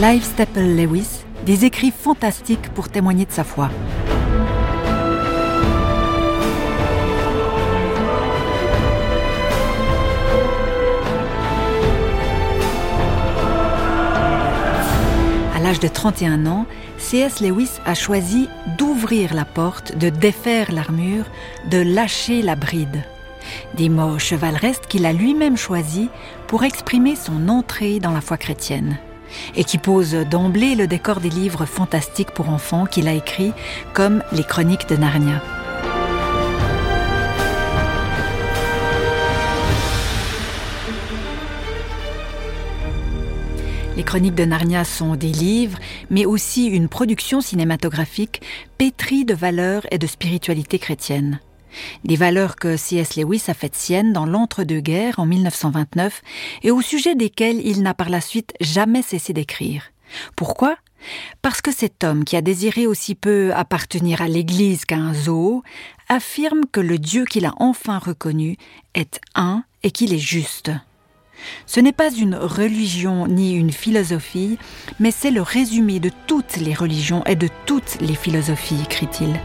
Clive Staple Lewis, des écrits fantastiques pour témoigner de sa foi. À l'âge de 31 ans, C.S. Lewis a choisi d'ouvrir la porte, de défaire l'armure, de lâcher la bride. Des mots chevaleresques qu'il a lui-même choisis pour exprimer son entrée dans la foi chrétienne et qui pose d'emblée le décor des livres fantastiques pour enfants qu'il a écrits comme les Chroniques de Narnia. Les Chroniques de Narnia sont des livres, mais aussi une production cinématographique pétrie de valeurs et de spiritualité chrétienne. Des valeurs que C.S. Lewis a faites siennes dans l'entre-deux-guerres en 1929 et au sujet desquelles il n'a par la suite jamais cessé d'écrire. Pourquoi? Parce que cet homme qui a désiré aussi peu appartenir à l'Église qu'à un zoo affirme que le Dieu qu'il a enfin reconnu est un et qu'il est juste. Ce n'est pas une religion ni une philosophie, mais c'est le résumé de toutes les religions et de toutes les philosophies, écrit-il.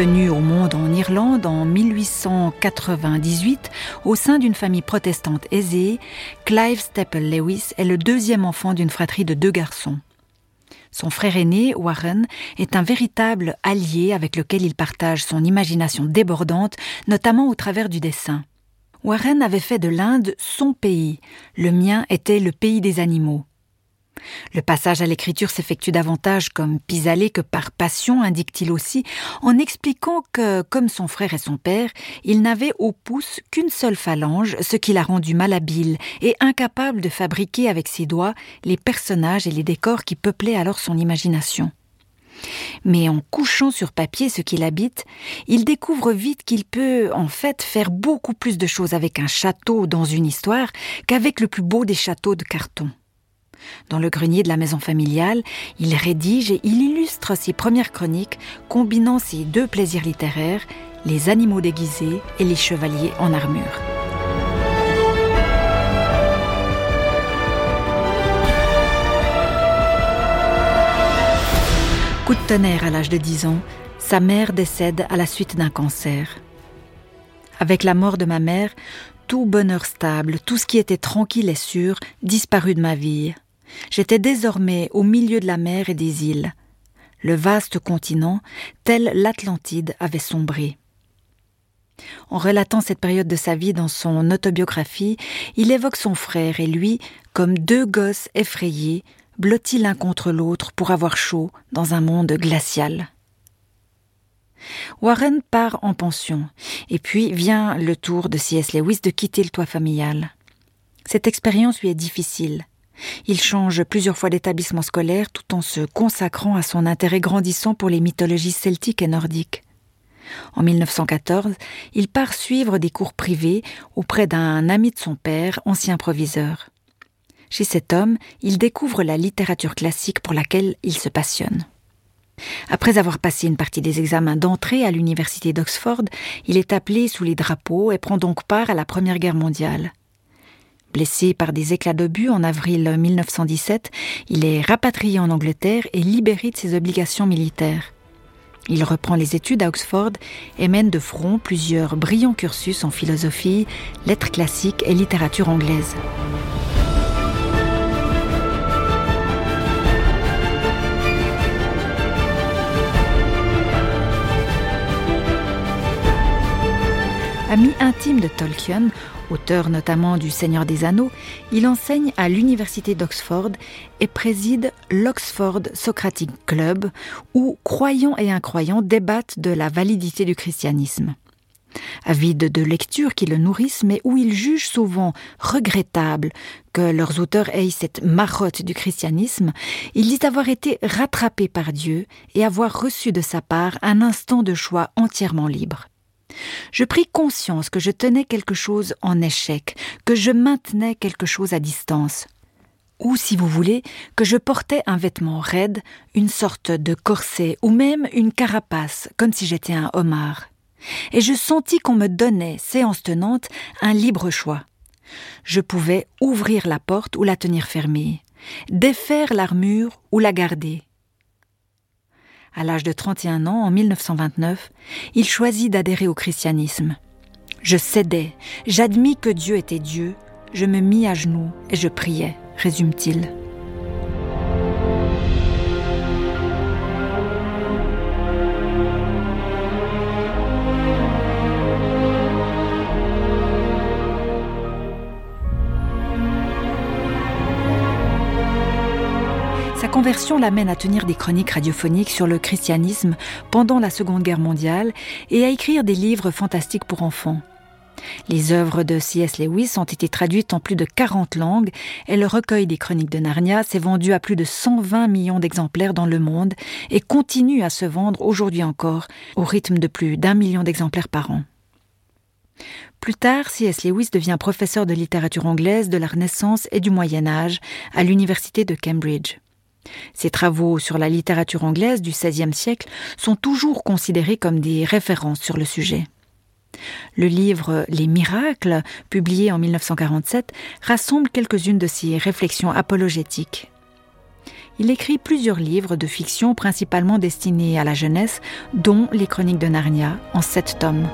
Venu au monde en Irlande en 1898 au sein d'une famille protestante aisée, Clive Staple Lewis est le deuxième enfant d'une fratrie de deux garçons. Son frère aîné, Warren, est un véritable allié avec lequel il partage son imagination débordante, notamment au travers du dessin. Warren avait fait de l'Inde son pays, le mien était le pays des animaux. Le passage à l'écriture s'effectue davantage comme pis-aller que par passion, indique-t-il aussi, en expliquant que, comme son frère et son père, il n'avait au pouce qu'une seule phalange, ce qui l'a rendu malhabile et incapable de fabriquer avec ses doigts les personnages et les décors qui peuplaient alors son imagination. Mais en couchant sur papier ce qu'il habite, il découvre vite qu'il peut en fait faire beaucoup plus de choses avec un château dans une histoire qu'avec le plus beau des châteaux de carton. Dans le grenier de la maison familiale, il rédige et il illustre ses premières chroniques, combinant ses deux plaisirs littéraires, les animaux déguisés et les chevaliers en armure. Coup de tonnerre à l'âge de 10 ans, sa mère décède à la suite d'un cancer. Avec la mort de ma mère, tout bonheur stable, tout ce qui était tranquille et sûr, disparut de ma vie. J'étais désormais au milieu de la mer et des îles. Le vaste continent, tel l'Atlantide, avait sombré. En relatant cette période de sa vie dans son autobiographie, il évoque son frère et lui comme deux gosses effrayés, blottis l'un contre l'autre pour avoir chaud dans un monde glacial. Warren part en pension, et puis vient le tour de C.S. Lewis de quitter le toit familial. Cette expérience lui est difficile. Il change plusieurs fois d'établissement scolaire tout en se consacrant à son intérêt grandissant pour les mythologies celtiques et nordiques. En 1914, il part suivre des cours privés auprès d'un ami de son père, ancien proviseur. Chez cet homme, il découvre la littérature classique pour laquelle il se passionne. Après avoir passé une partie des examens d'entrée à l'université d'Oxford, il est appelé sous les drapeaux et prend donc part à la Première Guerre mondiale. Blessé par des éclats d'obus en avril 1917, il est rapatrié en Angleterre et libéré de ses obligations militaires. Il reprend les études à Oxford et mène de front plusieurs brillants cursus en philosophie, lettres classiques et littérature anglaise. Ami intime de Tolkien, auteur notamment du Seigneur des Anneaux, il enseigne à l'Université d'Oxford et préside l'Oxford Socratic Club, où croyants et incroyants débattent de la validité du christianisme. Avide de lectures qui le nourrissent, mais où il juge souvent regrettable que leurs auteurs aient cette marotte du christianisme, il dit avoir été rattrapé par Dieu et avoir reçu de sa part un instant de choix entièrement libre. Je pris conscience que je tenais quelque chose en échec, que je maintenais quelque chose à distance. ou si vous voulez, que je portais un vêtement raide, une sorte de corset ou même une carapace, comme si j'étais un homard. Et je sentis qu'on me donnait, séance tenante, un libre choix. Je pouvais ouvrir la porte ou la tenir fermée, défaire l'armure ou la garder. À l'âge de 31 ans, en 1929, il choisit d'adhérer au christianisme. Je cédais, j'admis que Dieu était Dieu, je me mis à genoux et je priais, résume-t-il. Conversion l'amène à tenir des chroniques radiophoniques sur le christianisme pendant la Seconde Guerre mondiale et à écrire des livres fantastiques pour enfants. Les œuvres de C.S. Lewis ont été traduites en plus de 40 langues et le recueil des chroniques de Narnia s'est vendu à plus de 120 millions d'exemplaires dans le monde et continue à se vendre aujourd'hui encore au rythme de plus d'un million d'exemplaires par an. Plus tard, C.S. Lewis devient professeur de littérature anglaise de la Renaissance et du Moyen Âge à l'université de Cambridge. Ses travaux sur la littérature anglaise du XVIe siècle sont toujours considérés comme des références sur le sujet. Le livre Les miracles, publié en 1947, rassemble quelques-unes de ses réflexions apologétiques. Il écrit plusieurs livres de fiction principalement destinés à la jeunesse, dont Les Chroniques de Narnia, en sept tomes.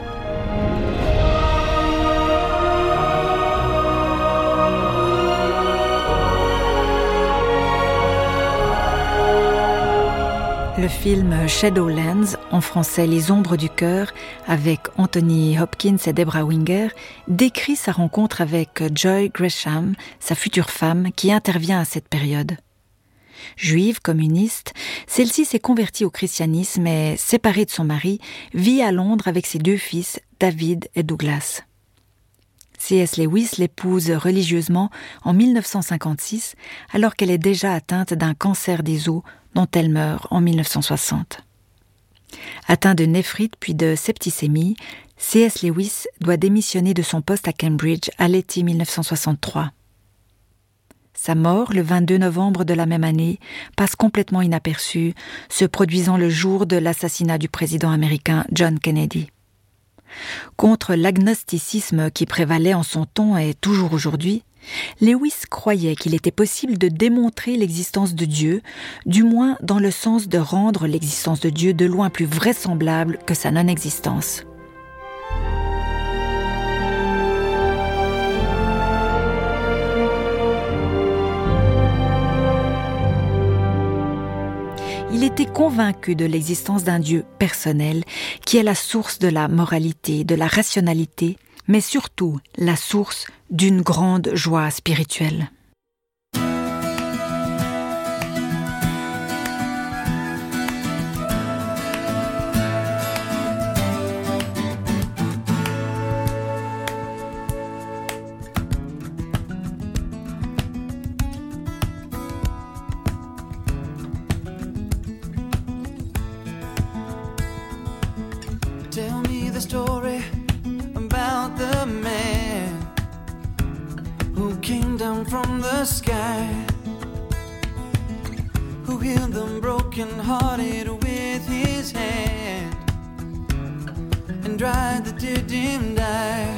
Le film Shadowlands, en français Les ombres du cœur, avec Anthony Hopkins et Debra Winger, décrit sa rencontre avec Joy Gresham, sa future femme, qui intervient à cette période. Juive, communiste, celle-ci s'est convertie au christianisme et, séparée de son mari, vit à Londres avec ses deux fils, David et Douglas. C.S. Lewis l'épouse religieusement en 1956, alors qu'elle est déjà atteinte d'un cancer des os dont elle meurt en 1960. Atteint de néphrite puis de septicémie, C.S. Lewis doit démissionner de son poste à Cambridge à l'été 1963. Sa mort, le 22 novembre de la même année, passe complètement inaperçue, se produisant le jour de l'assassinat du président américain John Kennedy. Contre l'agnosticisme qui prévalait en son temps et toujours aujourd'hui, Lewis croyait qu'il était possible de démontrer l'existence de Dieu, du moins dans le sens de rendre l'existence de Dieu de loin plus vraisemblable que sa non-existence. il était convaincu de l'existence d'un Dieu personnel qui est la source de la moralité, de la rationalité, mais surtout la source d'une grande joie spirituelle. from the sky. Who healed the broken-hearted with his hand and dried the tear-dimmed eyes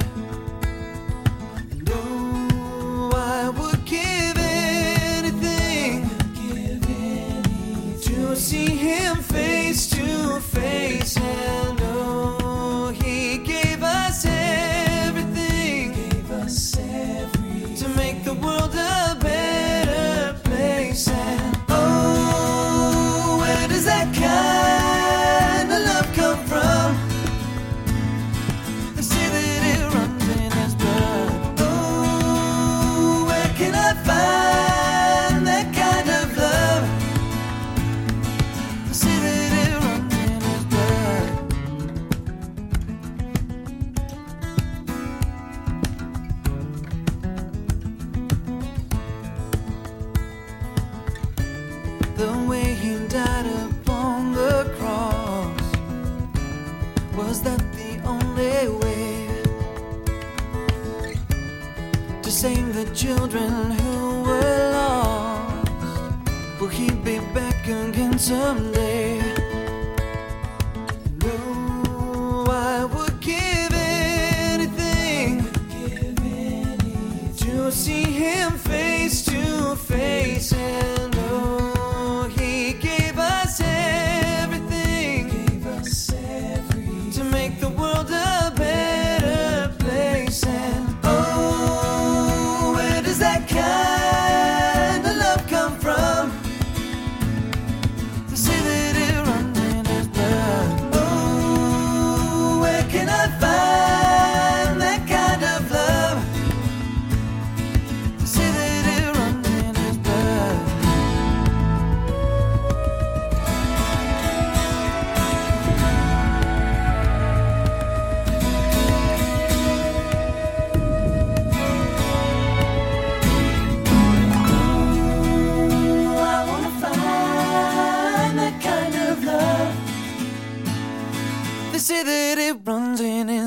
children who were lost. Will he be back again someday? Say that it runs in it.